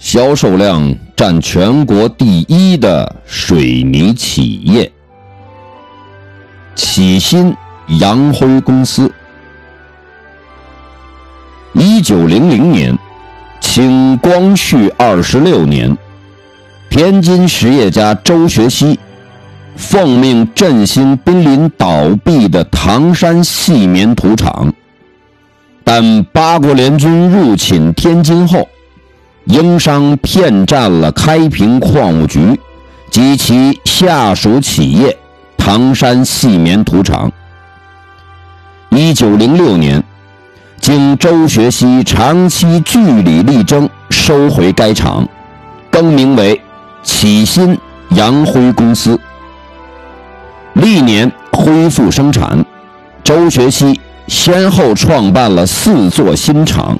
销售量占全国第一的水泥企业——启新洋灰公司。一九零零年，清光绪二十六年，天津实业家周学熙奉命振兴濒临倒闭的唐山细棉土厂，但八国联军入侵天津后，英商骗占了开平矿务局及其下属企业唐山细棉土厂。一九零六年。经周学熙长期据理力争，收回该厂，更名为启新洋灰公司。历年恢复生产，周学熙先后创办了四座新厂。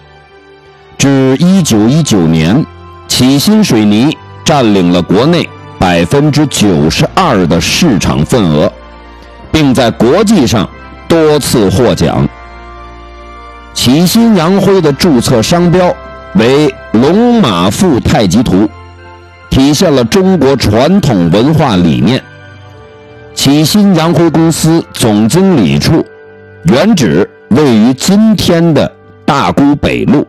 至一九一九年，启新水泥占领了国内百分之九十二的市场份额，并在国际上多次获奖。启新洋灰的注册商标为龙马腹太极图，体现了中国传统文化理念。启新洋灰公司总经理处原址位于今天的大沽北路，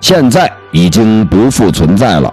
现在已经不复存在了。